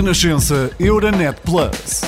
Renascença Euronet Plus.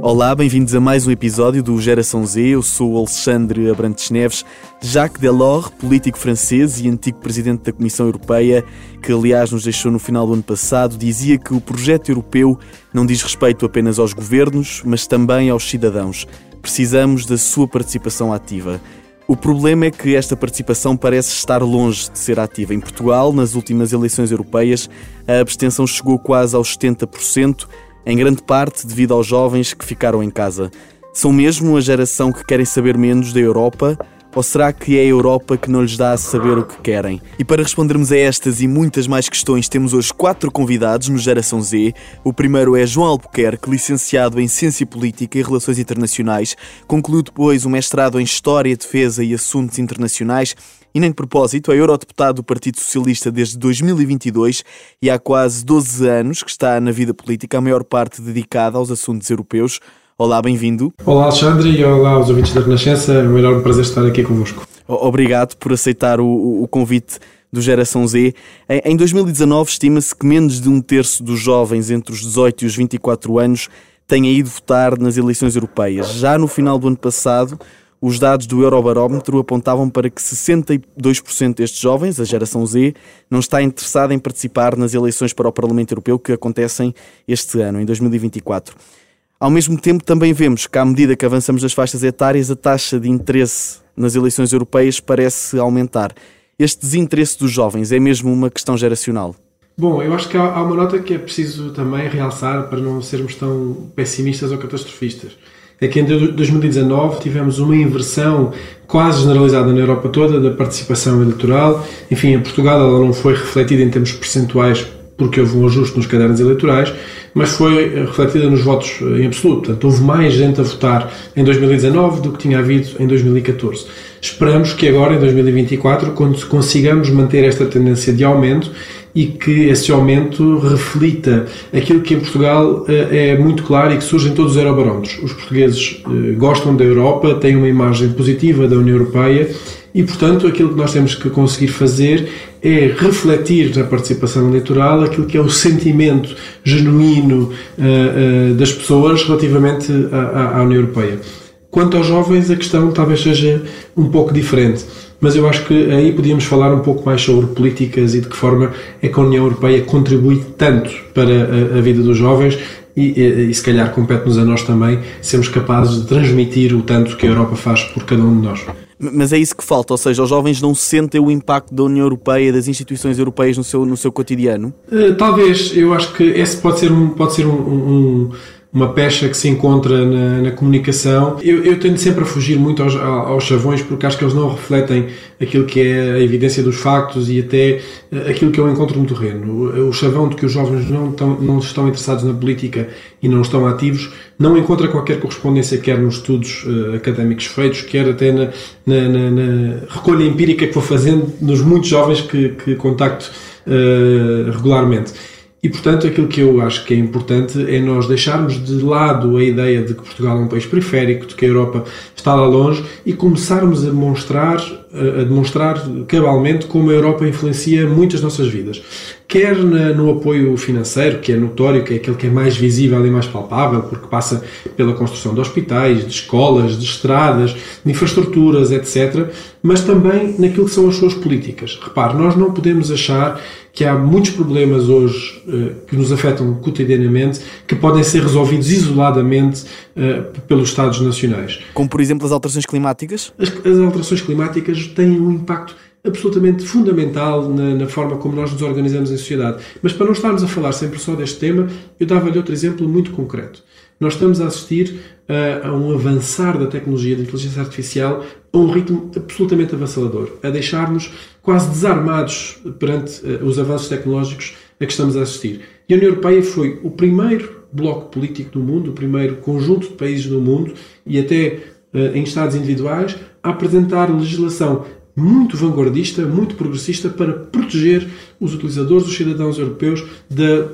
Olá, bem-vindos a mais um episódio do Geração Z. Eu sou Alexandre Abrantes Neves. Jacques Delors, político francês e antigo presidente da Comissão Europeia, que aliás nos deixou no final do ano passado, dizia que o projeto europeu não diz respeito apenas aos governos, mas também aos cidadãos. Precisamos da sua participação ativa. O problema é que esta participação parece estar longe de ser ativa. Em Portugal, nas últimas eleições europeias, a abstenção chegou quase aos 70%, em grande parte devido aos jovens que ficaram em casa. São mesmo a geração que querem saber menos da Europa ou será que é a Europa que não lhes dá a saber o que querem? E para respondermos a estas e muitas mais questões, temos hoje quatro convidados no Geração Z. O primeiro é João Albuquerque, licenciado em Ciência Política e Relações Internacionais. Concluiu depois um mestrado em História, Defesa e Assuntos Internacionais e nem de propósito, é eurodeputado do Partido Socialista desde 2022 e há quase 12 anos que está na vida política, a maior parte dedicada aos assuntos europeus. Olá, bem-vindo. Olá, Alexandre, e olá aos ouvintes da Renascença. É um enorme prazer estar aqui convosco. Obrigado por aceitar o, o convite do Geração Z. Em 2019, estima-se que menos de um terço dos jovens entre os 18 e os 24 anos tenha ido votar nas eleições europeias. Já no final do ano passado, os dados do Eurobarómetro apontavam para que 62% destes jovens, a geração Z, não está interessada em participar nas eleições para o Parlamento Europeu que acontecem este ano, em 2024. Ao mesmo tempo, também vemos que, à medida que avançamos nas faixas etárias, a taxa de interesse nas eleições europeias parece aumentar. Este desinteresse dos jovens é mesmo uma questão geracional? Bom, eu acho que há uma nota que é preciso também realçar para não sermos tão pessimistas ou catastrofistas. É que em 2019 tivemos uma inversão quase generalizada na Europa toda da participação eleitoral. Enfim, em Portugal ela não foi refletida em termos percentuais porque houve um ajuste nos cadernos eleitorais, mas foi eh, refletida nos votos eh, em absoluto. Portanto, houve mais gente a votar em 2019 do que tinha havido em 2014. Esperamos que agora, em 2024, consigamos manter esta tendência de aumento e que esse aumento reflita aquilo que em Portugal eh, é muito claro e que surge em todos os eurobarómetros. Os portugueses gostam da Europa, têm uma imagem positiva da União Europeia e, portanto, aquilo que nós temos que conseguir fazer é refletir na participação eleitoral aquilo que é o sentimento genuíno uh, uh, das pessoas relativamente à, à, União Europeia. Quanto aos jovens, a questão talvez seja um pouco diferente, mas eu acho que aí podíamos falar um pouco mais sobre políticas e de que forma é que a União Europeia contribui tanto para a, a vida dos jovens e, e, e se calhar compete-nos a nós também sermos capazes de transmitir o tanto que a Europa faz por cada um de nós. Mas é isso que falta, ou seja, os jovens não sentem o impacto da União Europeia, das instituições europeias no seu, no seu cotidiano? Uh, talvez, eu acho que esse pode ser um, pode ser um, um, uma pecha que se encontra na, na comunicação. Eu, eu, tendo sempre a fugir muito aos, aos, chavões porque acho que eles não refletem aquilo que é a evidência dos factos e até eh, aquilo que eu encontro no terreno. O, chavão de que os jovens não, tão, não estão interessados na política e não estão ativos não encontra qualquer correspondência, quer nos estudos uh, académicos feitos, quer até na, na, na, na, recolha empírica que vou fazendo nos muitos jovens que, que contacto uh, regularmente. E, portanto, aquilo que eu acho que é importante é nós deixarmos de lado a ideia de que Portugal é um país periférico, de que a Europa está lá longe e começarmos a demonstrar, a demonstrar cabalmente como a Europa influencia muitas nossas vidas. Quer no apoio financeiro, que é notório, que é aquele que é mais visível e mais palpável, porque passa pela construção de hospitais, de escolas, de estradas, de infraestruturas, etc., mas também naquilo que são as suas políticas. Repare, nós não podemos achar que há muitos problemas hoje uh, que nos afetam cotidianamente que podem ser resolvidos isoladamente uh, pelos Estados nacionais. Como, por exemplo, as alterações climáticas? As, as alterações climáticas têm um impacto absolutamente fundamental na, na, forma como nós nos organizamos em sociedade. Mas para não estarmos a falar sempre só deste tema, eu dava-lhe outro exemplo muito concreto. Nós estamos a assistir a, um avançar da tecnologia da inteligência artificial a um ritmo absolutamente avassalador, a deixar-nos quase desarmados perante uh, os avanços tecnológicos a que estamos a assistir. E a União Europeia foi o primeiro bloco político do mundo, o primeiro conjunto de países do mundo e até uh, em estados individuais a apresentar legislação muito vanguardista, muito progressista para proteger os utilizadores, os cidadãos europeus,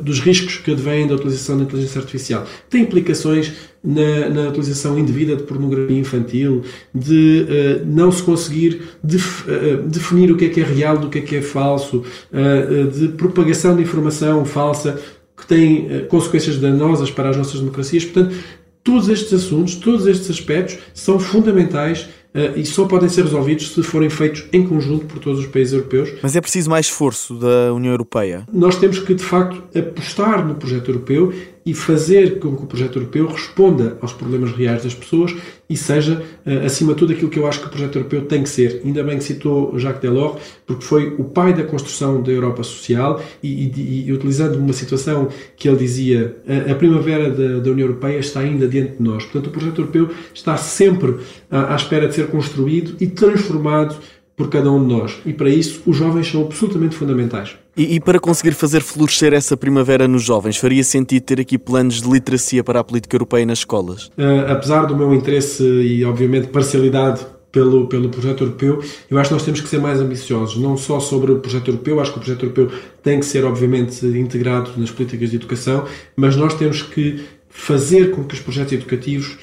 dos riscos que advêm da utilização da inteligência artificial. Tem implicações na, na utilização indevida de pornografia infantil, de uh, não se conseguir def, uh, definir o que é que é real do que é que é falso, uh, de propagação de informação falsa que tem consequências danosas para as nossas democracias. Portanto, todos estes assuntos, todos estes aspectos são fundamentais e só podem ser resolvidos se forem feitos em conjunto por todos os países europeus. Mas é preciso mais esforço da União Europeia? Nós temos que, de facto, apostar no projeto europeu e fazer com que o projeto europeu responda aos problemas reais das pessoas e seja, eh, acima de tudo, aquilo que eu acho que o projeto europeu tem que ser. Ainda bem que citou Jacques Delors, porque foi o pai da construção da Europa social e, e, e utilizando uma situação que ele dizia, a, a primavera da, da, União Europeia está ainda diante de nós. Portanto, o projeto europeu está sempre à, à espera de ser construído e transformado por cada um de nós. E para isso, os jovens são absolutamente fundamentais. E, e, para conseguir fazer florescer essa primavera nos jovens, faria sentido ter aqui planos de literacia para a política europeia nas escolas? Uh, apesar do meu interesse e, obviamente, parcialidade pelo, pelo projeto europeu, eu acho que nós temos que ser mais ambiciosos, não só sobre o projeto europeu, acho que o projeto europeu tem que ser, obviamente, integrado nas políticas de educação, mas nós temos que fazer com que os projetos educativos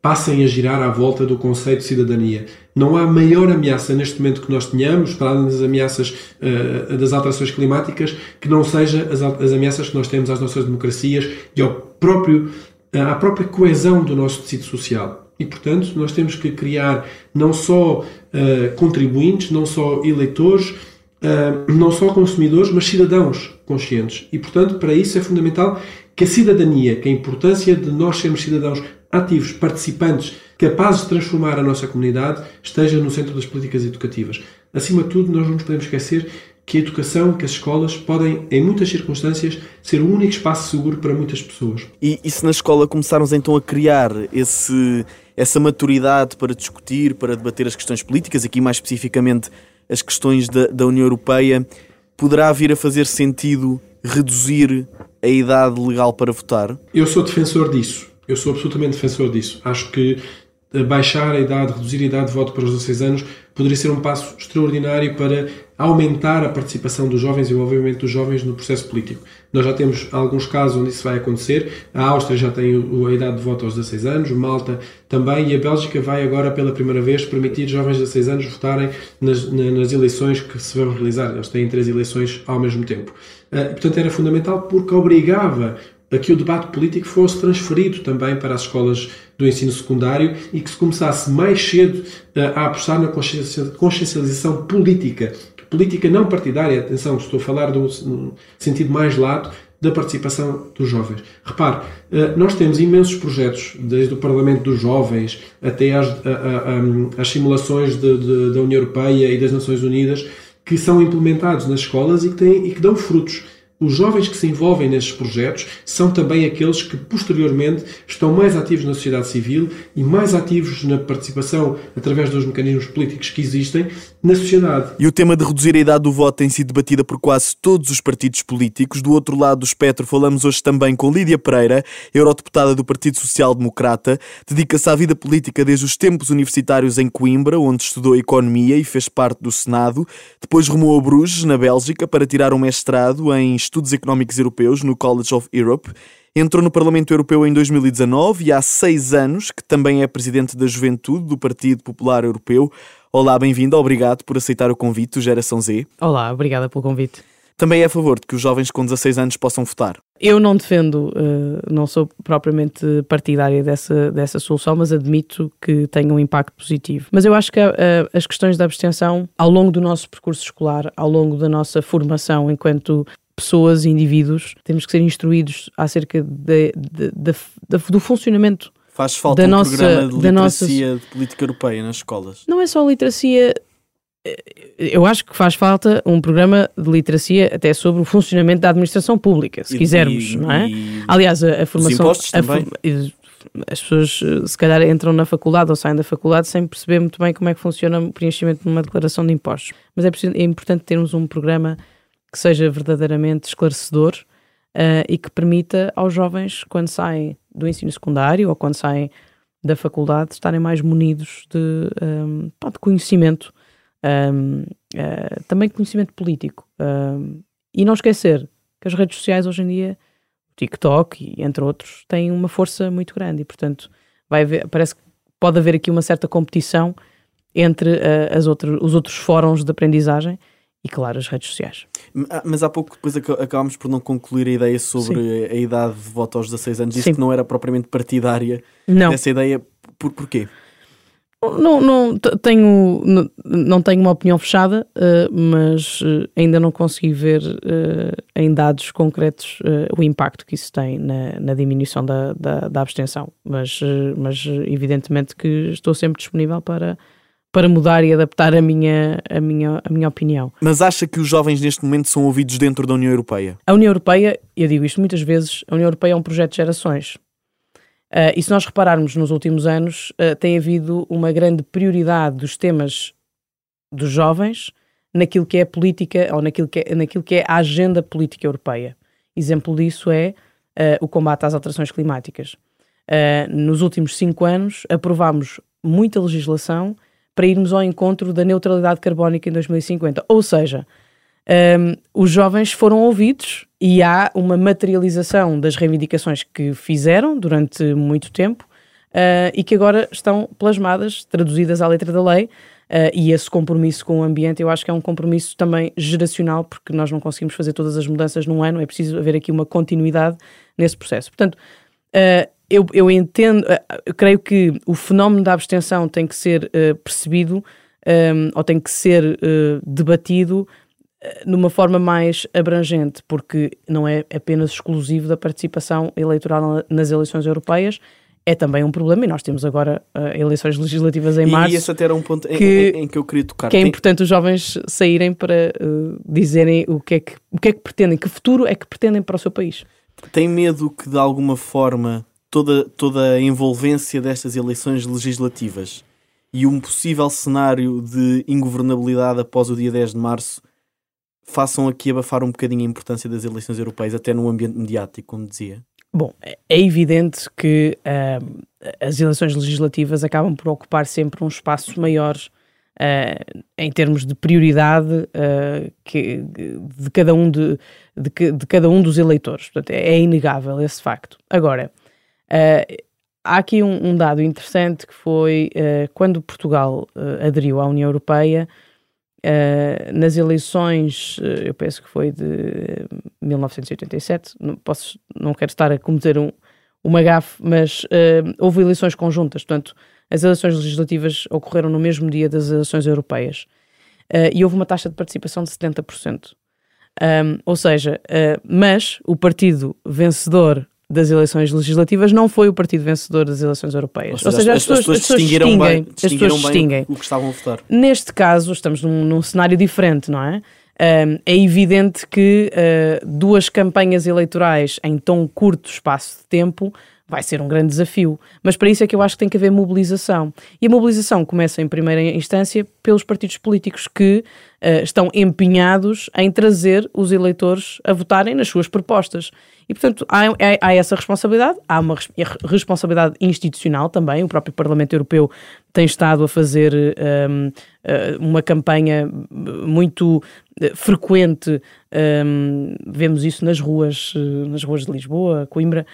passem a girar à volta do conceito de cidadania. Não há maior ameaça neste momento que nós tenhamos, para além das ameaças uh, das alterações climáticas, que não seja as, as, ameaças que nós temos às nossas democracias e ao próprio, uh, à própria coesão do nosso tecido social. E, portanto, nós temos que criar não só uh, contribuintes, não só eleitores, não só consumidores, mas cidadãos conscientes. E, portanto, para isso é fundamental que a cidadania, que a importância de nós sermos cidadãos ativos, participantes, capazes de transformar a nossa comunidade, esteja no centro das políticas educativas. Acima de tudo, nós não nos podemos esquecer que a educação, que as escolas podem, em muitas circunstâncias, ser o único espaço seguro para muitas pessoas. E, e se na escola começarmos então a criar esse, essa maturidade para discutir, para debater as questões políticas, aqui mais especificamente as questões da, da União Europeia, poderá vir a fazer sentido reduzir a idade legal para votar? Eu sou defensor disso. Eu sou absolutamente defensor disso. Acho que baixar a idade, reduzir a idade de voto para os 16 anos, poderia ser um passo extraordinário para aumentar a participação dos jovens e o envolvimento dos jovens no processo político. Nós já temos alguns casos onde isso vai acontecer. A Áustria já tem a idade de voto aos 16 anos, Malta também, e a Bélgica vai agora pela primeira vez permitir jovens de 16 anos votarem nas, nas eleições que se vão realizar. Eles têm três eleições ao mesmo tempo. Uh, portanto, era fundamental porque obrigava a que o debate político fosse transferido também para as escolas do ensino secundário e que se começasse mais cedo eh, a apostar na consciencialização política. Política não partidária, atenção, estou a falar do sentido mais lato da participação dos jovens. Repare, eh, nós temos imensos projetos, desde o Parlamento dos Jovens até às, às simulações de, de, da União Europeia e das Nações Unidas, que são implementados nas escolas e que, têm, e que dão frutos. Os jovens que se envolvem nestes projetos são também aqueles que posteriormente estão mais ativos na sociedade civil e mais ativos na participação através dos mecanismos políticos que existem na sociedade. E o tema de reduzir a idade do voto tem sido debatida por quase todos os partidos políticos. Do outro lado do espectro, falamos hoje também com Lídia Pereira, eurodeputada do Partido Social Democrata. Dedica-se à vida política desde os tempos universitários em Coimbra, onde estudou economia e fez parte do Senado. Depois rumou a Bruges, na Bélgica, para tirar um mestrado em Estudos Económicos Europeus no College of Europe. Entrou no Parlamento Europeu em 2019 e há seis anos que também é presidente da Juventude do Partido Popular Europeu. Olá, bem-vindo, obrigado por aceitar o convite do Geração Z. Olá, obrigada pelo convite. Também é a favor de que os jovens com 16 anos possam votar? Eu não defendo, uh, não sou propriamente partidária dessa, dessa solução, mas admito que tem um impacto positivo. Mas eu acho que uh, as questões da abstenção, ao longo do nosso percurso escolar, ao longo da nossa formação enquanto pessoas e indivíduos, temos que ser instruídos acerca de, de, de, do funcionamento Faz falta da um nossa, programa de literacia nossa... de política europeia nas escolas. Não é só literacia. Eh, eu acho que faz falta um programa de literacia até sobre o funcionamento da administração pública, se e, quisermos, e, não é? Aliás, a, a formação. Os a, também. as pessoas eh, se calhar entram na faculdade ou saem da faculdade sem perceber muito bem como é que funciona o preenchimento de uma declaração de impostos. Mas é, é importante termos um programa que seja verdadeiramente esclarecedor uh, e que permita aos jovens, quando saem do ensino secundário ou quando saem da faculdade, estarem mais munidos de, um, ehm, de conhecimento um, uh, também conhecimento político. Um, e não esquecer que as redes sociais hoje em dia, o TikTok e entre outros, têm uma força muito grande e, portanto, vai haver, parece que pode haver aqui uma certa competição entre uh, as outro, os outros fóruns de aprendizagem e, claro, as redes sociais. Ah, mas há pouco depois acabámos por não concluir a ideia sobre Sim. a idade de voto aos 16 anos. Que não era propriamente partidária não. dessa ideia. Por, porquê? Não, não, tenho, não, não tenho uma opinião fechada, uh, mas uh, ainda não consegui ver uh, em dados concretos o impacto que isso tem na, na diminuição da, da, da abstenção. Mas, mas evidentemente que estou sempre disponível para, para mudar e adaptar a minha, a, minha, a minha opinião. Mas acha que os jovens neste momento são ouvidos dentro da União Europeia? A União Europeia, eu digo isto muitas vezes, a União Europeia é um projeto de gerações. Uh, e se nós repararmos nos últimos anos, uh, tem havido uma grande prioridade dos temas dos jovens naquilo que é a política ou naquilo que é, naquilo que é a agenda política europeia. Exemplo disso é uh, o combate às alterações climáticas. nos últimos cinco anos, aprovámos muita legislação para irmos ao encontro da neutralidade carbónica em 2050. Ou seja, um, os jovens foram ouvidos e há uma materialização das reivindicações que fizeram durante muito tempo uh, e que agora estão plasmadas, traduzidas à letra da lei. Uh, e esse compromisso com o ambiente eu acho que é um compromisso também geracional, porque nós não conseguimos fazer todas as mudanças num ano, é preciso haver aqui uma continuidade nesse processo. Portanto, uh, eu, eu, entendo, eu creio que o fenómeno da abstenção tem que ser percebido um, ou tem que ser debatido numa forma mais abrangente, porque não é apenas exclusivo da participação eleitoral nas eleições europeias, é também um problema, e nós temos agora uh, eleições legislativas em março. E esse até era um ponto que, em, em, que eu queria tocar. Que é importante os jovens saírem para uh, dizerem o que, é que, o que é que pretendem, que futuro é que pretendem para o seu país. Tem medo que, de alguma forma, toda, toda a envolvência destas eleições legislativas e um possível cenário de ingovernabilidade após o dia 10 de março façam aqui abafar um bocadinho a importância das eleições europeias, até no ambiente mediático, como dizia? Bom, é, é evidente que uh, as eleições legislativas acabam por ocupar sempre um espaço maior uh, em termos de prioridade uh, que, de, cada um de, de, de, cada um dos eleitores. Portanto, é, é inegável esse facto. Agora, há aqui um, um, dado interessante que foi quando Portugal aderiu à União Europeia, Uh, nas eleições, uh, eu penso que foi de 1987, não, posso, não quero estar a cometer um, uma gafe, mas uh, houve eleições conjuntas, portanto, as eleições legislativas ocorreram no mesmo dia das eleições europeias e houve uma taxa de participação de 70%. Um, ou seja, mas o partido vencedor das eleições legislativas não foi o partido vencedor das eleições europeias. Ou seja, as, as, pessoas, as, pessoas, as pessoas bem, as pessoas distinguem o que estavam a votar. Neste caso, estamos num, num cenário diferente, não é? Um, é evidente que uh, duas campanhas eleitorais em tão curto espaço de tempo vai ser um grande desafio. Mas para isso é que eu acho que tem que haver mobilização. E a mobilização começa, em primeira instância, pelos partidos políticos que uh, estão empenhados em trazer os eleitores a votarem nas suas propostas. E, portanto, há, há, essa responsabilidade, há uma responsabilidade institucional também. O próprio Parlamento Europeu tem estado a fazer um, eh, uma campanha muito eh, frequente, um, vemos isso nas ruas, nas ruas de Lisboa, Coimbra.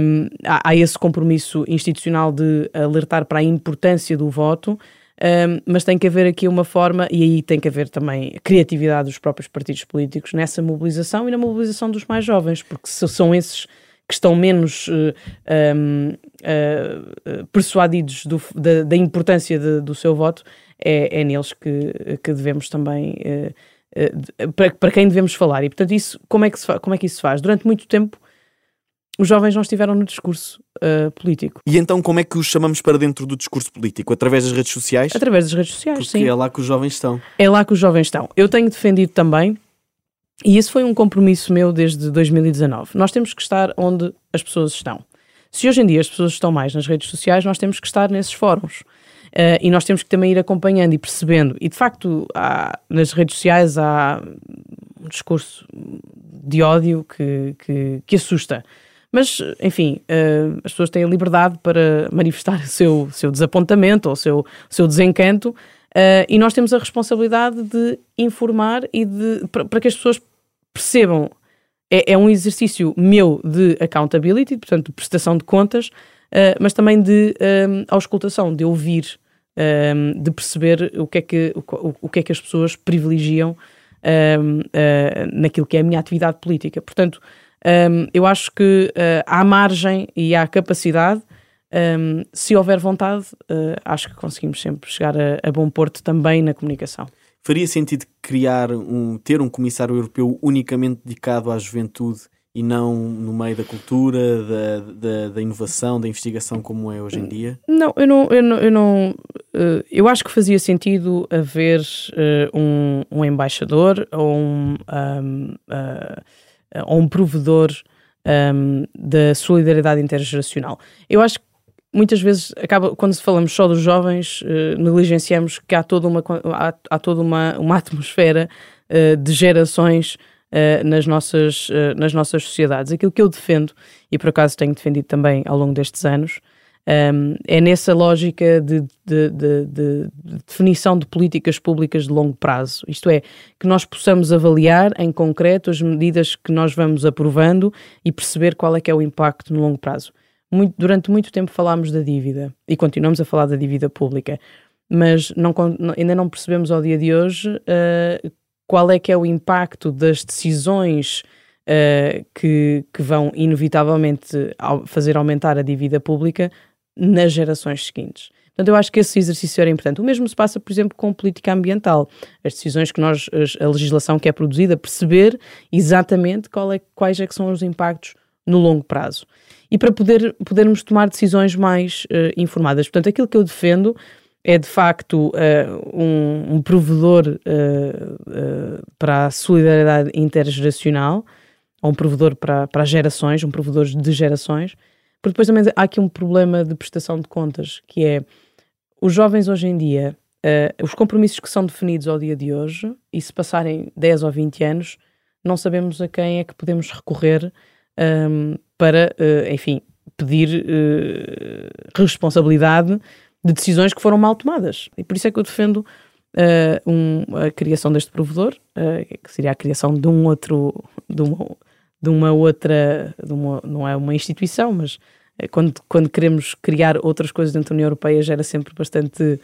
Um, há, há esse compromisso institucional de alertar para a importância do voto. Mas tem que haver aqui uma forma, e aí tem que haver também criatividade dos próprios partidos políticos nessa mobilização e na mobilização dos mais jovens, porque são esses que estão menos uh, um, uh, persuadidos do, da, da, importância de, do seu voto, é, é neles que, que devemos também. Uh, para, para quem devemos falar. E, portanto, isso, como, é que se, como é que isso se faz? Durante muito tempo, os jovens não estiveram no discurso uh, político. E então como é que os chamamos para dentro do discurso político? Através das redes sociais? Através das redes sociais, Porque sim. é lá que os jovens estão. É lá que os jovens estão. Eu tenho defendido também, e esse foi um compromisso meu desde 2019. Nós temos que estar onde as pessoas estão. Se hoje em dia as pessoas estão mais nas redes sociais, nós temos que estar nesses fóruns. Uh, e nós temos que também ir acompanhando e percebendo. E de facto, há, nas redes sociais há um discurso de ódio que, que, que assusta. Mas, enfim, uh, as pessoas têm a liberdade para manifestar o seu, seu desapontamento ou o seu, seu desencanto. Uh, e nós temos a responsabilidade de informar e de para que as pessoas percebam. É, é, um exercício meu de accountability, portanto, de prestação de contas, uh, mas também de um, auscultação, de ouvir, um, de perceber o que, é que, o, o, que é que as pessoas privilegiam um, uh, naquilo que é a minha atividade política. Portanto, eu acho que uh, há margem e há capacidade um, se houver vontade, uh, acho que conseguimos sempre chegar a, a, bom porto também na comunicação. Faria sentido criar um, ter um comissário europeu unicamente dedicado à juventude e não no meio da cultura, da, da, da inovação, da investigação como é hoje em dia? Não, eu não, eu não, eu, não, uh, eu acho que fazia sentido haver uh, um, um, embaixador ou um, um, ou um provedor um, da solidariedade intergeracional. Eu acho que muitas vezes acaba quando falamos só dos jovens uh, negligenciamos que há toda uma há, há toda uma, uma atmosfera uh, de gerações uh, nas nossas nas nossas sociedades aquilo que eu defendo e por acaso tenho defendido também ao longo destes anos um, ehm, é nessa lógica de, de, de, de, definição de políticas públicas de longo prazo. Isto é, que nós possamos avaliar em concreto as medidas que nós vamos aprovando e perceber qual é que é o impacto no longo prazo muito, durante muito tempo falámos da dívida e continuamos a falar da dívida pública, mas não, ainda não percebemos ao dia de hoje uh, qual é que é o impacto das decisões uh, que, que vão inevitavelmente fazer aumentar a dívida pública nas gerações seguintes. Portanto, eu acho que esse exercício era importante. O mesmo se passa, por exemplo, com política ambiental. As decisões que nós, a legislação que é produzida, perceber exatamente é, quais é que são os impactos no longo prazo e para poder, podermos tomar decisões mais uh, informadas. Portanto, aquilo que eu defendo é de facto uh, um, um, provedor uh, para a solidariedade intergeracional, ou um provedor para, para gerações, um provedor de gerações, porque depois também há aqui um problema de prestação de contas, que é os jovens hoje em dia, os compromissos que são definidos ao dia de hoje, e se passarem 10 ou 20 anos, não sabemos a quem é que podemos recorrer um, para, uh, enfim, pedir uh, responsabilidade de decisões que foram mal tomadas. E por isso é que eu defendo uh, um, a criação deste provedor, que seria a criação de um outro, de uma, de uma outra, de uma, não é uma instituição, mas quando, quando queremos criar outras coisas dentro da União Europeia gera sempre bastante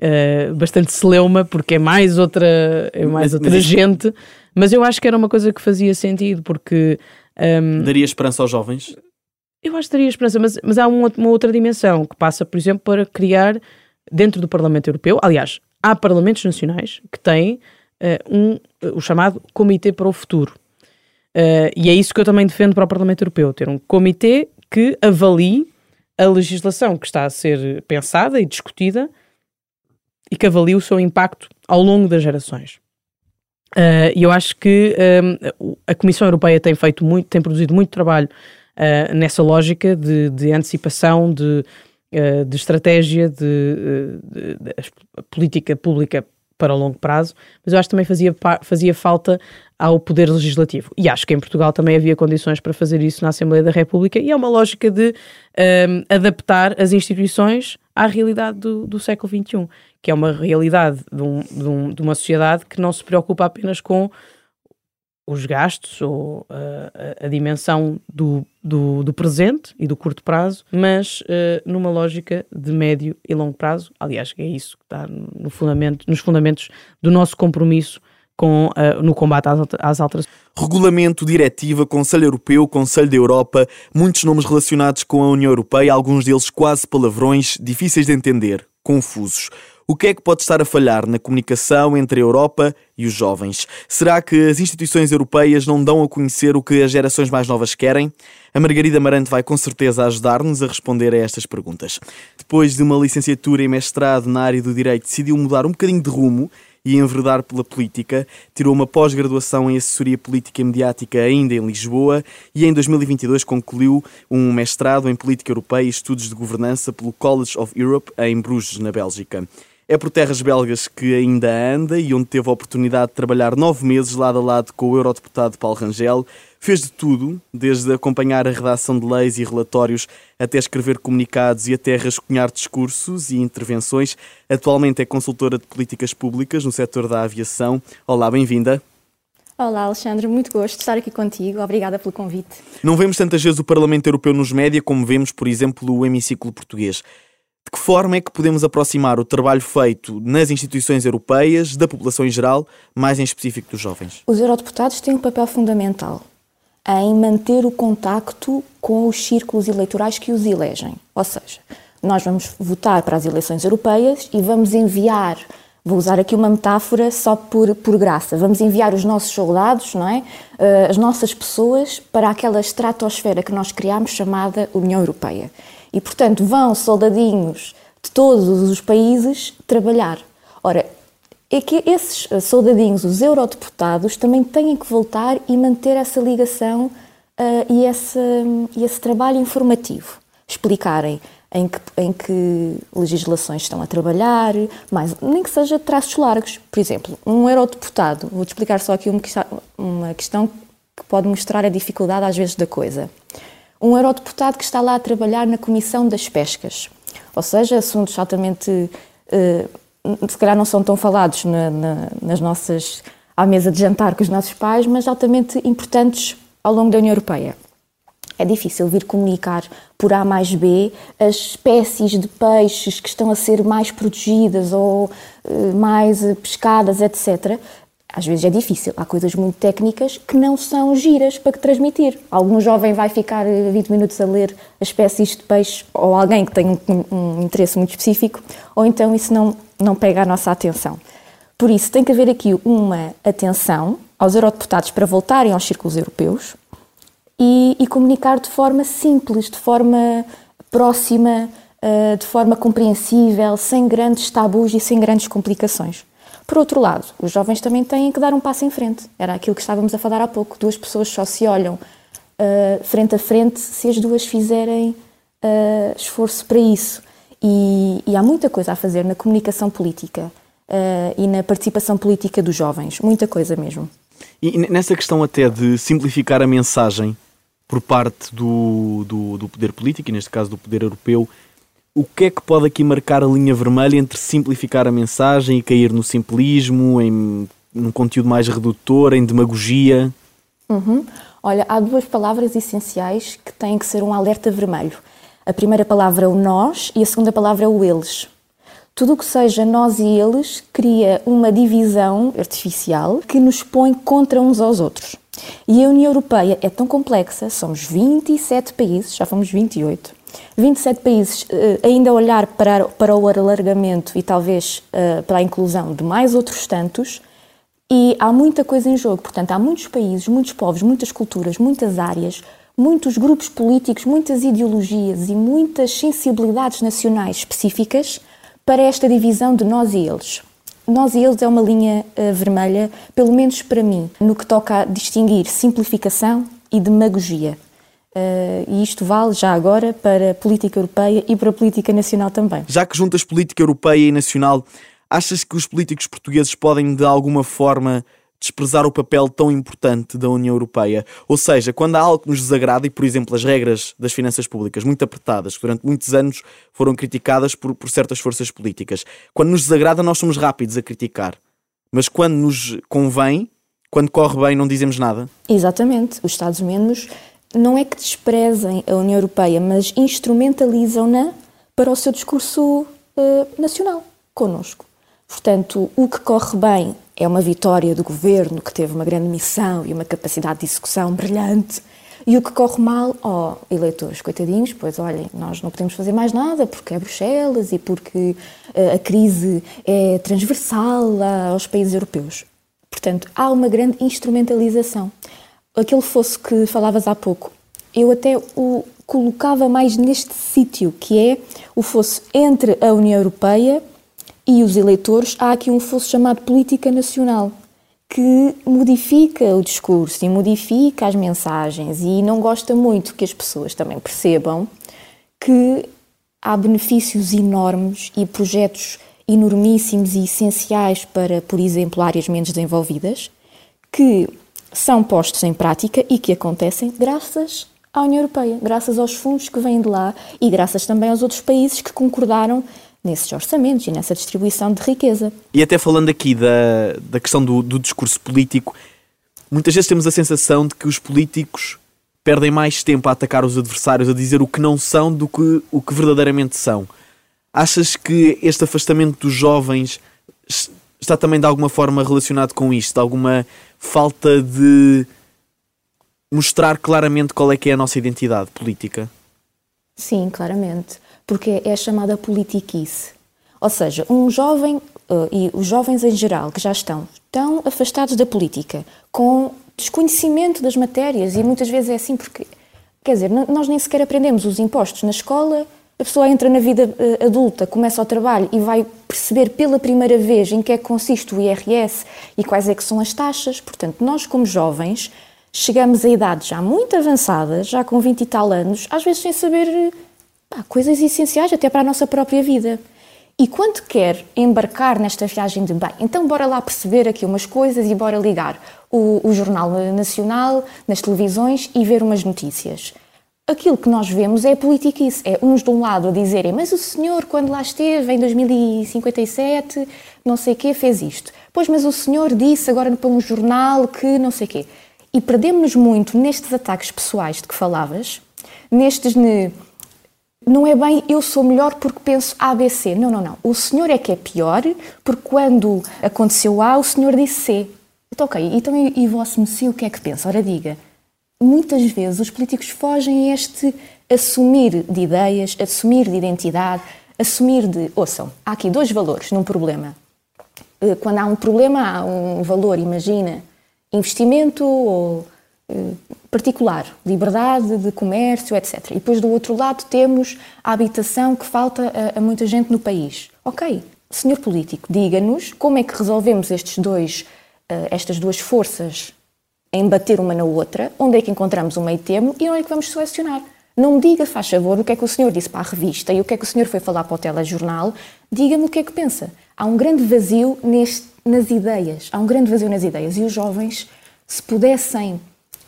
Uh, bastante celeuma, porque é mais outra, é mais outra mas, gente, mas eu acho que era uma coisa que fazia sentido, porque um, Daria esperança aos jovens? Eu acho que daria esperança, mas, mas há uma, uma outra dimensão que passa, por exemplo, para criar dentro do Parlamento Europeu. Aliás, há parlamentos nacionais que têm uh, um, o chamado Comitê para o Futuro. Uh, e é isso que eu também defendo para o Parlamento Europeu: ter um comitê que avalie a legislação que está a ser pensada e discutida e que avalie o seu impacto ao longo das gerações. Uh, e eu acho que um, a Comissão Europeia tem feito muito, tem produzido muito trabalho uh, nessa lógica de, de antecipação, de, uh, de estratégia, de, de, de, política pública para longo prazo, mas eu acho que também fazia, fazia falta ao Poder Legislativo. E acho que em Portugal também havia condições para fazer isso na Assembleia da República, e é uma lógica de um, adaptar as instituições à realidade do, do século XXI que é uma realidade de, um, de, um, de uma sociedade que não se preocupa apenas com os gastos ou uh, a, a, dimensão do, do, do, presente e do curto prazo, mas uh, numa lógica de médio e longo prazo. Aliás, é isso que está no fundamento, nos fundamentos do nosso compromisso com, uh, no combate às, às alterações. Regulamento, diretiva, Conselho Europeu, Conselho da Europa, muitos nomes relacionados com a União Europeia, alguns deles quase palavrões, difíceis de entender, confusos. O que é que pode estar a falhar na comunicação entre a Europa e os jovens? Será que as instituições europeias não dão a conhecer o que as gerações mais novas querem? A Margarida Marante vai com certeza ajudar-nos a responder a estas perguntas. Depois de uma licenciatura e mestrado na área do direito, decidiu mudar um bocadinho de rumo e enverdar pela política. Tirou uma pós-graduação em assessoria política e mediática ainda em Lisboa e em 2022 concluiu um mestrado em política europeia e estudos de governança pelo College of Europe em Bruges, na Bélgica. É por terras belgas que ainda anda e onde teve a oportunidade de trabalhar nove meses lado a lado com o eurodeputado Paulo Rangel. Fez de tudo, desde acompanhar a redação de leis e relatórios até escrever comunicados e até rascunhar discursos e intervenções. Atualmente é consultora de políticas públicas no setor da aviação. Olá, bem-vinda. Olá, Alexandre, muito gosto de estar aqui contigo. Obrigada pelo convite. Não vemos tantas vezes o Parlamento Europeu nos média como vemos, por exemplo, o hemiciclo português. De que forma é que podemos aproximar o trabalho feito nas instituições europeias da população em geral, mais em específico dos jovens? Os eurodeputados têm um papel fundamental em manter o contacto com os círculos eleitorais que os elegem. Ou seja, nós vamos votar para as eleições europeias e vamos enviar, vou usar aqui uma metáfora só por, por graça, vamos enviar os nossos soldados, não é? Uh, as nossas pessoas para aquela estratosfera que nós criámos chamada União Europeia. E, portanto, vão soldadinhos de todos os países trabalhar. Ora, é que esses soldadinhos, os eurodeputados, também têm que voltar e manter essa ligação uh, e, esse, e esse trabalho informativo. Explicarem em que, em que legislações estão a trabalhar, mas nem que seja traços largos. Por exemplo, um eurodeputado, vou-te explicar só aqui uma questão que pode mostrar a dificuldade às vezes da coisa um eurodeputado que está lá a trabalhar na Comissão das Pescas. Ou seja, assuntos altamente. Uh, se calhar não são tão falados na, na, nas nossas. à mesa de jantar com os nossos pais, mas altamente importantes ao longo da União Europeia. É difícil vir comunicar por A mais B as espécies de peixes que estão a ser mais protegidas ou uh, mais pescadas, etc às vezes é difícil. Há coisas muito técnicas que não são giras para transmitir. Algum jovem vai ficar 20 eh, minutos a ler as espécies de peixe ou alguém que tem um, um, interesse muito específico, ou então isso não, não pega a nossa atenção. Por isso, tem que haver aqui uma atenção aos eurodeputados para voltarem aos círculos europeus e, e comunicar de forma simples, de forma próxima, uh, de forma compreensível, sem grandes tabus e sem grandes complicações. Por outro lado, os jovens também têm que dar um passo em frente. Era aquilo que estávamos a falar há pouco. Duas pessoas só se olham uh, frente a frente se as duas fizerem uh, esforço para isso. E, e, há muita coisa a fazer na comunicação política uh, e na participação política dos jovens. Muita coisa mesmo. E nessa questão até de simplificar a mensagem por parte do, do, do poder político, e neste caso do poder europeu, o que é que pode aqui marcar a linha vermelha entre simplificar a mensagem e cair no simplismo, em num conteúdo mais redutor, em demagogia? Uhum. Olha, há duas palavras essenciais que têm que ser um alerta vermelho. A primeira palavra é o nós e a segunda palavra é o eles. Tudo o que seja nós e eles cria uma divisão artificial que nos põe contra uns aos outros. E a União Europeia é tão complexa, somos 27 países, já fomos 28, 27 países uh, ainda olhar para, para o alargamento e talvez uh, para a inclusão de mais outros tantos, e há muita coisa em jogo. Portanto, há muitos países, muitos povos, muitas culturas, muitas áreas, muitos grupos políticos, muitas ideologias e muitas sensibilidades nacionais específicas para esta divisão de nós e eles. Nós e eles é uma linha uh, vermelha, pelo menos para mim, no que toca a distinguir simplificação e demagogia. Uh, e isto vale já agora para a política europeia e para a política nacional também. Já que juntas política europeia e nacional, achas que os políticos portugueses podem de alguma forma desprezar o papel tão importante da União Europeia? Ou seja, quando há algo que nos desagrada, e por exemplo as regras das finanças públicas muito apertadas, que durante muitos anos foram criticadas por, por certas forças políticas, quando nos desagrada nós somos rápidos a criticar. Mas quando nos convém, quando corre bem, não dizemos nada? Exatamente. Os Estados-membros não é que desprezem a União Europeia, mas instrumentalizam-na para o seu discurso uh, nacional, connosco. Portanto, o que corre bem é uma vitória do governo que teve uma grande missão e uma capacidade de execução brilhante. E o que corre mal, ó, oh, eleitores, coitadinhos, pois olhem, nós não podemos fazer mais nada porque é Bruxelas e porque uh, a crise é transversal aos países europeus. Portanto, há uma grande instrumentalização aquele fosso que falavas há pouco, eu até o colocava mais neste sítio, que é o fosso entre a União Europeia e os eleitores. Há aqui um fosso chamado política nacional, que modifica o discurso e modifica as mensagens e não gosta muito que as pessoas também percebam que há benefícios enormes e projetos enormíssimos e essenciais para, por exemplo, áreas menos desenvolvidas, que são postos em prática e que acontecem graças à União Europeia, graças aos fundos que vêm de lá e graças também aos outros países que concordaram nesses orçamentos e nessa distribuição de riqueza. E até falando aqui da, da questão do, do discurso político, muitas vezes temos a sensação de que os políticos perdem mais tempo a atacar os adversários, a dizer o que não são, do que o que verdadeiramente são. Achas que este afastamento dos jovens está também de alguma forma relacionado com isto? De alguma falta de mostrar claramente qual é que é a nossa identidade política? Sim, claramente. Porque é chamada politiquice. Ou seja, um jovem, eh, e os jovens em geral, que já estão tão afastados da política, com desconhecimento das matérias, e muitas vezes é assim porque, quer dizer, nós nem sequer aprendemos os impostos na escola, a pessoa entra na vida uh, adulta, começa o trabalho e vai perceber pela primeira vez em que é que consiste o IRS e quais é que são as taxas. Portanto, nós como jovens chegamos a idades já muito avançadas, já com 20 e tal anos, às vezes sem saber pá, coisas essenciais até para a nossa própria vida. E quando quer embarcar nesta viagem de bem, então bora lá perceber aqui umas coisas e bora ligar o, o Jornal Nacional nas televisões e ver umas notícias aquilo que nós vemos é politiquice. É uns de um lado a dizerem, mas o senhor, quando lá esteve, em 2057, não sei o quê, fez isto. Pois, mas o senhor disse agora para um jornal que não sei o quê. E perdemos-nos muito nestes ataques pessoais de que falavas, nestes. Ne... Não é bem eu sou melhor porque penso ABC. Não, não, não. O senhor é que é pior porque quando aconteceu A, o senhor disse C. Então, ok, então e, e vosso monsieur o que é que pensa? Ora, diga muitas vezes os políticos fogem a este assumir de ideias, assumir de identidade, assumir de. Ouçam, há aqui dois valores num problema. Eh, quando há um problema, há um valor, imagina, investimento ou eh, particular, liberdade de comércio, etc. E depois do outro lado temos a habitação que falta a, a muita gente no país. Ok, senhor político, diga-nos como é que resolvemos estes dois, uh, estas duas forças em bater uma na outra, onde é que encontramos o meio termo e onde é que vamos selecionar. Não me diga, faz favor, o que é que o senhor disse para a revista e o que é que o senhor foi falar para o telejornal. Diga-me o que é que pensa. Há um grande vazio neste, nas ideias. Há um grande vazio nas ideias. E os jovens, se pudessem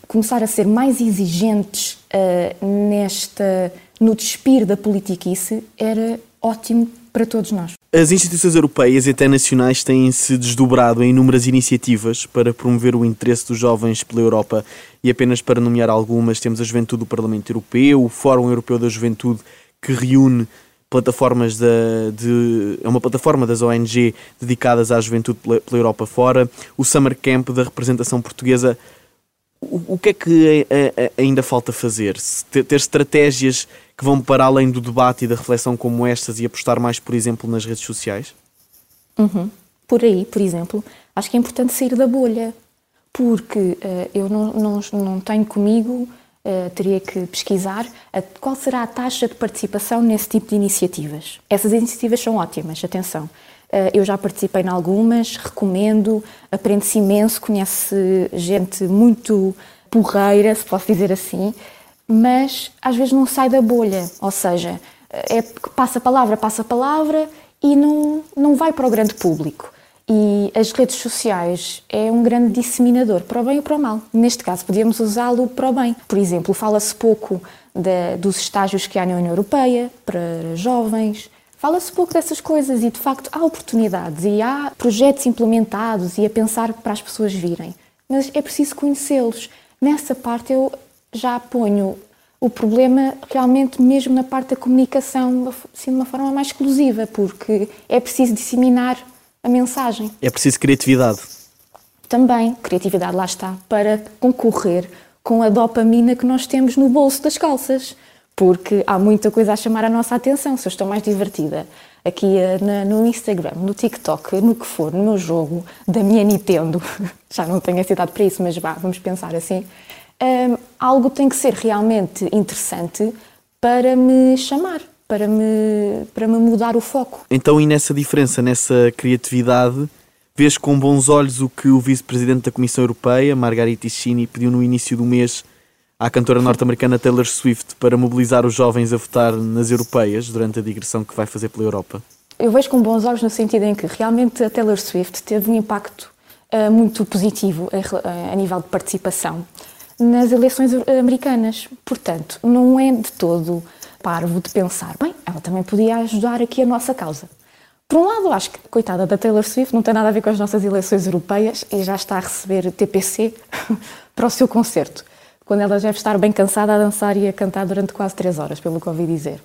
começar a ser mais exigentes uh, nesta, no despir da politiquice, era ótimo para todos nós. As instituições europeias e até nacionais têm-se desdobrado em inúmeras iniciativas para promover o interesse dos jovens pela Europa e apenas para nomear algumas, temos a Juventude do Parlamento Europeu, o Fórum Europeu da Juventude, que reúne plataformas da, de, é uma plataforma das ONG dedicadas à juventude pela, pela Europa fora, o Summer Camp da representação portuguesa. O, o que é que ainda falta fazer? Ter, ter estratégias que vão para além do debate e da reflexão como estas e apostar mais, por exemplo, nas redes sociais? Uhum. Por aí, por exemplo, acho que é importante sair da bolha, porque uh, eu não, não, não tenho comigo, uh, teria que pesquisar a, qual será a taxa de participação nesse tipo de iniciativas. Essas iniciativas são ótimas, atenção. Uh, eu já participei em algumas, recomendo, aprende-se imenso, conhece gente muito porreira, se posso dizer assim, mas às vezes não sai da bolha, ou seja, é passa palavra, passa palavra e não, não vai para o grande público. E as redes sociais é um grande disseminador, para o bem ou para o mal. Neste caso, podíamos usá-lo para o bem. Por exemplo, fala-se pouco de, dos estágios que há na União Europeia para jovens, fala-se pouco dessas coisas e, de facto, há oportunidades e há projetos implementados e a pensar para as pessoas virem. Mas é preciso conhecê-los. Nessa parte, eu já ponho o problema realmente mesmo na parte da comunicação, assim, de uma forma mais exclusiva, porque é preciso disseminar a mensagem. É preciso criatividade. Também, criatividade lá está, para concorrer com a dopamina que nós temos no bolso das calças, porque há muita coisa a chamar a nossa atenção. Se eu estou mais divertida aqui eh, na, no Instagram, no TikTok, no que for, no meu jogo, da minha Nintendo, já não tenho essa idade para isso, mas vá, vamos pensar assim um, algo tem que ser realmente interessante para me chamar, para me, para me mudar o foco. Então, e nessa diferença, nessa criatividade, vês com bons olhos o que o vice-presidente da Comissão Europeia, Margarita Ischini, pediu no início do mês à cantora norte-americana Taylor Swift para mobilizar os jovens a votar nas europeias durante a digressão que vai fazer pela Europa? eu vejo com bons olhos no sentido em que realmente a Taylor Swift teve um impacto uh, muito positivo a, a, nível de participação nas eleições americanas. Portanto, não é de todo parvo de pensar, bem, ela também podia ajudar aqui a nossa causa. Por um lado, acho que, coitada da Taylor Swift, não tem nada a ver com as nossas eleições europeias e já está a receber TPC para o seu concerto, quando ela deve estar bem cansada a dançar e a cantar durante quase três horas, pelo que ouvi dizer.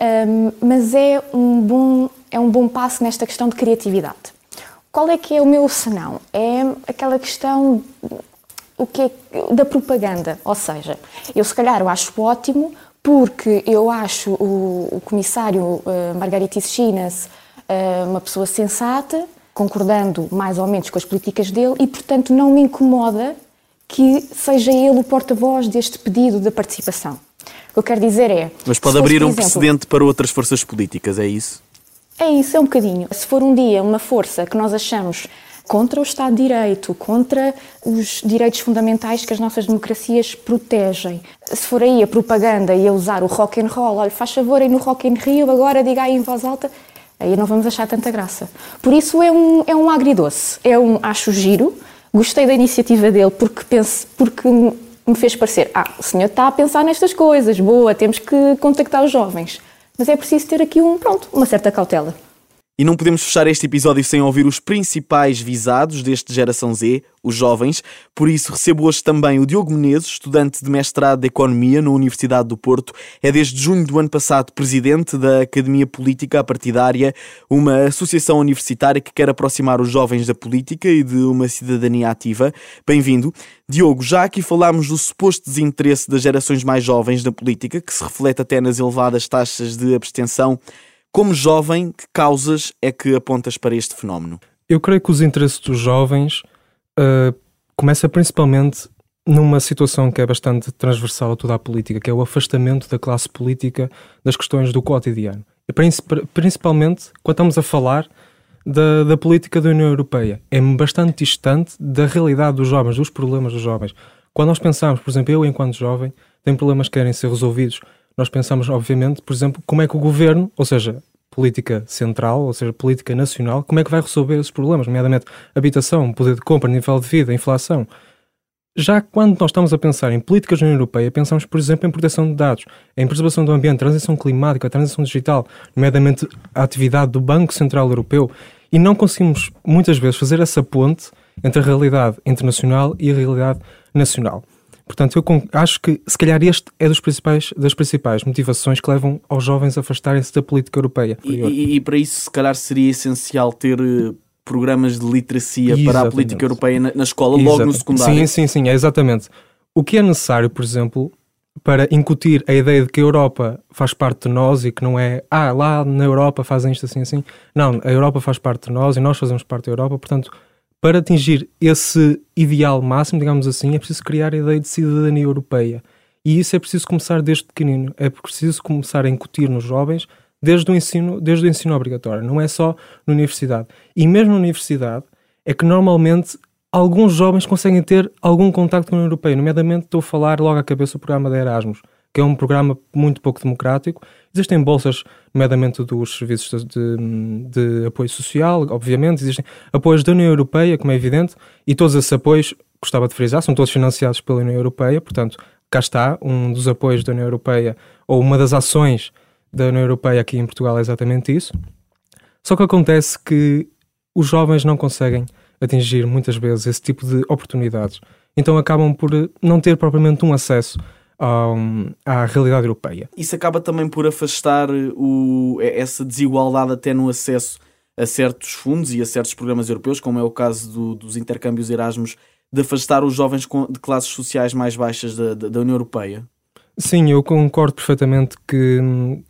Um, mas é um, bom, é um bom passo nesta questão de criatividade. Qual é que é o meu senão? É aquela questão o que é, da propaganda, ou seja, eu se calhar eu acho ótimo porque eu acho o, o comissário uh, Margaritis Chinas uh, uma pessoa sensata, concordando mais ou menos com as políticas dele e, portanto, não me incomoda que seja ele o porta-voz deste pedido de participação. O que eu quero dizer é. Mas pode abrir um exemplo, precedente para outras forças políticas, é isso? É isso, é um bocadinho. Se for um dia uma força que nós achamos contra o Estado de Direito, contra os direitos fundamentais que as nossas democracias protegem. Se for aí a propaganda e a usar o rock and roll, olha, faz favor aí no Rock in Rio, agora diga aí em voz alta, aí não vamos achar tanta graça. Por isso é um, é um agridoce, é um acho giro, gostei da iniciativa dele porque, penso, porque me fez parecer, ah, o senhor está a pensar nestas coisas, boa, temos que contactar os jovens. Mas é preciso ter aqui um, pronto, uma certa cautela. E não podemos fechar este episódio sem ouvir os principais visados deste Geração Z, os jovens. Por isso, recebo hoje também o Diogo Menezes, estudante de mestrado de Economia na Universidade do Porto. É desde junho do ano passado presidente da Academia Política Partidária, uma associação universitária que quer aproximar os jovens da política e de uma cidadania ativa. Bem-vindo. Diogo, já aqui falámos do suposto desinteresse das gerações mais jovens na política, que se reflete até nas elevadas taxas de abstenção. Como jovem, que causas é que apontas para este fenómeno? Eu creio que os interesses dos jovens uh, começa principalmente numa situação que é bastante transversal a toda a política, que é o afastamento da classe política das questões do cotidiano. E principalmente quando estamos a falar da, da política da União Europeia. É bastante distante da realidade dos jovens, dos problemas dos jovens. Quando nós pensamos, por exemplo, eu enquanto jovem, tenho problemas que querem ser resolvidos nós pensamos, obviamente, por exemplo, como é que o governo, ou seja, política central, ou seja, política nacional, como é que vai resolver esses problemas, nomeadamente habitação, poder de compra, nível de vida, inflação. Já quando nós estamos a pensar em políticas na União Europeia, pensamos, por exemplo, em proteção de dados, em preservação do ambiente, transição climática, transição digital, nomeadamente a atividade do Banco Central Europeu, e não conseguimos muitas vezes fazer essa ponte entre a realidade internacional e a realidade nacional. Portanto, eu acho que se calhar este é dos principais, das principais motivações que levam aos jovens a afastarem-se da política europeia. E, e, e, para isso, se calhar, seria essencial ter eh, programas de literacia exatamente. para a política europeia na, na escola, exatamente. logo no secundário. Sim, sim, sim, é exatamente. O que é necessário, por exemplo, para incutir a ideia de que a Europa faz parte de nós e que não é, ah, lá na Europa fazem isto assim, assim. Não, a Europa faz parte de nós e nós fazemos parte da Europa, portanto para atingir esse ideal máximo, digamos assim, é preciso criar a ideia de cidadania europeia. E isso é preciso começar desde pequenino. É preciso começar a incutir nos jovens desde o ensino, desde o ensino obrigatório. Não é só na universidade. E mesmo na universidade é que normalmente alguns jovens conseguem ter algum contacto com a União Europeia. Nomeadamente estou a falar logo à cabeça do programa de Erasmus que é um programa muito pouco democrático. Existem bolsas, nomeadamente dos serviços de, de, apoio social, obviamente, existem apoios da União Europeia, como é evidente, e todos esses apoios, gostava de frisar, são todos financiados pela União Europeia, portanto, cá está, um dos apoios da União Europeia, ou uma das ações da União Europeia aqui em Portugal é exatamente isso. Só que acontece que os jovens não conseguem atingir muitas vezes esse tipo de oportunidades. Então acabam por não ter propriamente um acesso à realidade europeia. Isso acaba também por afastar o, essa desigualdade até no acesso a certos fundos e a certos programas europeus, como é o caso do, dos intercâmbios Erasmus, de afastar os jovens de classes sociais mais baixas da, da União Europeia? Sim, eu concordo perfeitamente que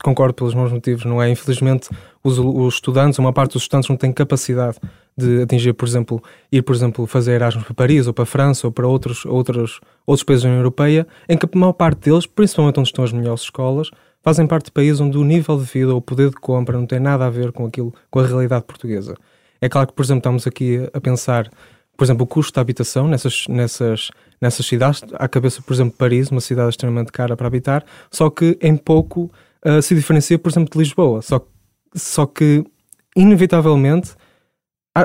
concordo pelos meus motivos, não é? Infelizmente, os, os estudantes, uma parte dos estudantes não tem capacidade de atingir, por exemplo, ir, por exemplo, fazer Erasmus para Paris ou para a França ou para outros, outros, outros países da União Europeia, em que a maior parte deles, principalmente onde estão as melhores escolas, fazem parte de países onde o nível de vida ou o poder de compra não tem nada a ver com aquilo, com a realidade portuguesa. É claro que, por exemplo, estamos aqui a pensar, por exemplo, o custo da habitação nessas, nessas nessas cidades. À cabeça, por exemplo, Paris, uma cidade extremamente cara para habitar, só que em pouco uh, se diferencia, por exemplo, de Lisboa. Só, só que inevitavelmente,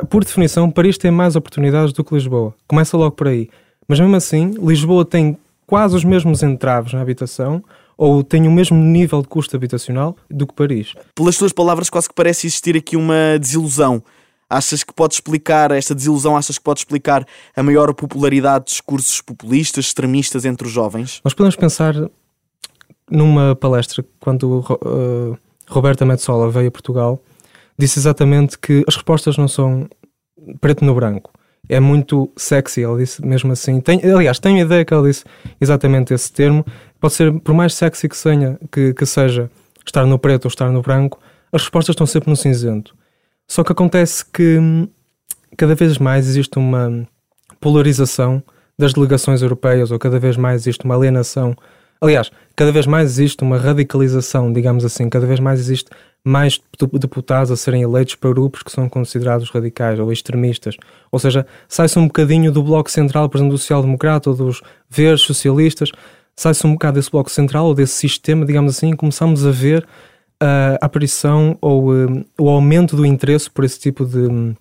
por definição, Paris tem mais oportunidades do que Lisboa. Começa logo por aí. Mas mesmo assim, Lisboa tem quase os mesmos entraves na habitação ou tem o mesmo nível de custo habitacional do que Paris. Pelas tuas palavras, quase que parece existir aqui uma desilusão. Achas que pode explicar esta desilusão? Achas que pode explicar a maior popularidade de discursos populistas, extremistas entre os jovens? Nós podemos pensar numa palestra quando uh, Roberta Metsola veio a Portugal, disse exatamente que as respostas não são preto no branco. É muito sexy, ela disse mesmo assim. Tem, aliás, tenho a ideia que ela disse exatamente esse termo. Pode ser, por mais sexy que, senha, que, que seja estar no preto ou estar no branco, as respostas estão sempre no cinzento. Só que acontece que hum, cada vez mais existe uma polarização das delegações europeias, ou cada vez mais existe uma alienação. Aliás, cada vez mais existe uma radicalização, digamos assim, cada vez mais existe mais deputados a serem eleitos para grupos que são considerados radicais ou extremistas. Ou seja, sai-se um bocadinho do bloco central, por exemplo, do social-democrata ou dos verdes socialistas, sai-se um bocado desse bloco central ou desse sistema, digamos assim, e começamos a ver a aparição ou um, o aumento do interesse por esse tipo de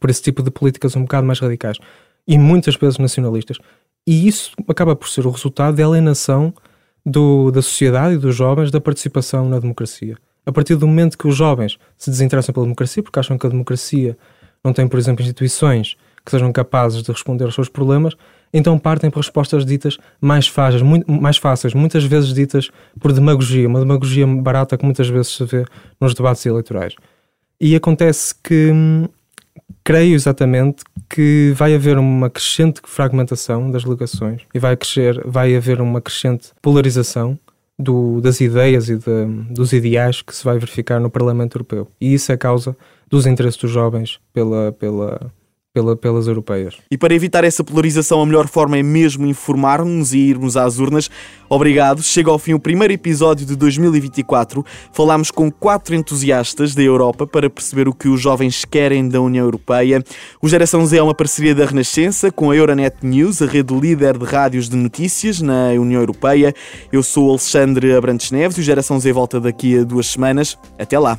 por esse tipo de políticas um bocado mais radicais e muitas vezes nacionalistas. E isso acaba por ser o resultado da alienação do, da sociedade e dos jovens da participação na democracia. A partir do momento que os jovens se desinteressam pela democracia, porque acham que a democracia não tem, por exemplo, instituições que sejam capazes de responder aos seus problemas, então partem por respostas ditas mais fáceis, muito, mais fáceis, muitas vezes ditas por demagogia, uma demagogia barata que muitas vezes se vê nos debates eleitorais. E acontece que hum, creio exatamente que vai haver uma crescente fragmentação das delegações e vai crescer, vai haver uma crescente polarização do, das ideias e de, dos ideais que se vai verificar no Parlamento Europeu. E isso é causa dos interesses dos jovens pela, pela, pela, pelas europeias. E para evitar essa polarização, a melhor forma é mesmo informar-nos e irmos às urnas. Obrigado. Chega ao fim o primeiro episódio de 2024. Falámos com quatro entusiastas da Europa para perceber o que os jovens querem da União Europeia. O Geração Z é uma parceria da Renascença com a Euronet News, a rede líder de rádios de notícias na União Europeia. Eu sou Alexandre Abrantes Neves e o Geração Z volta daqui a duas semanas. Até lá.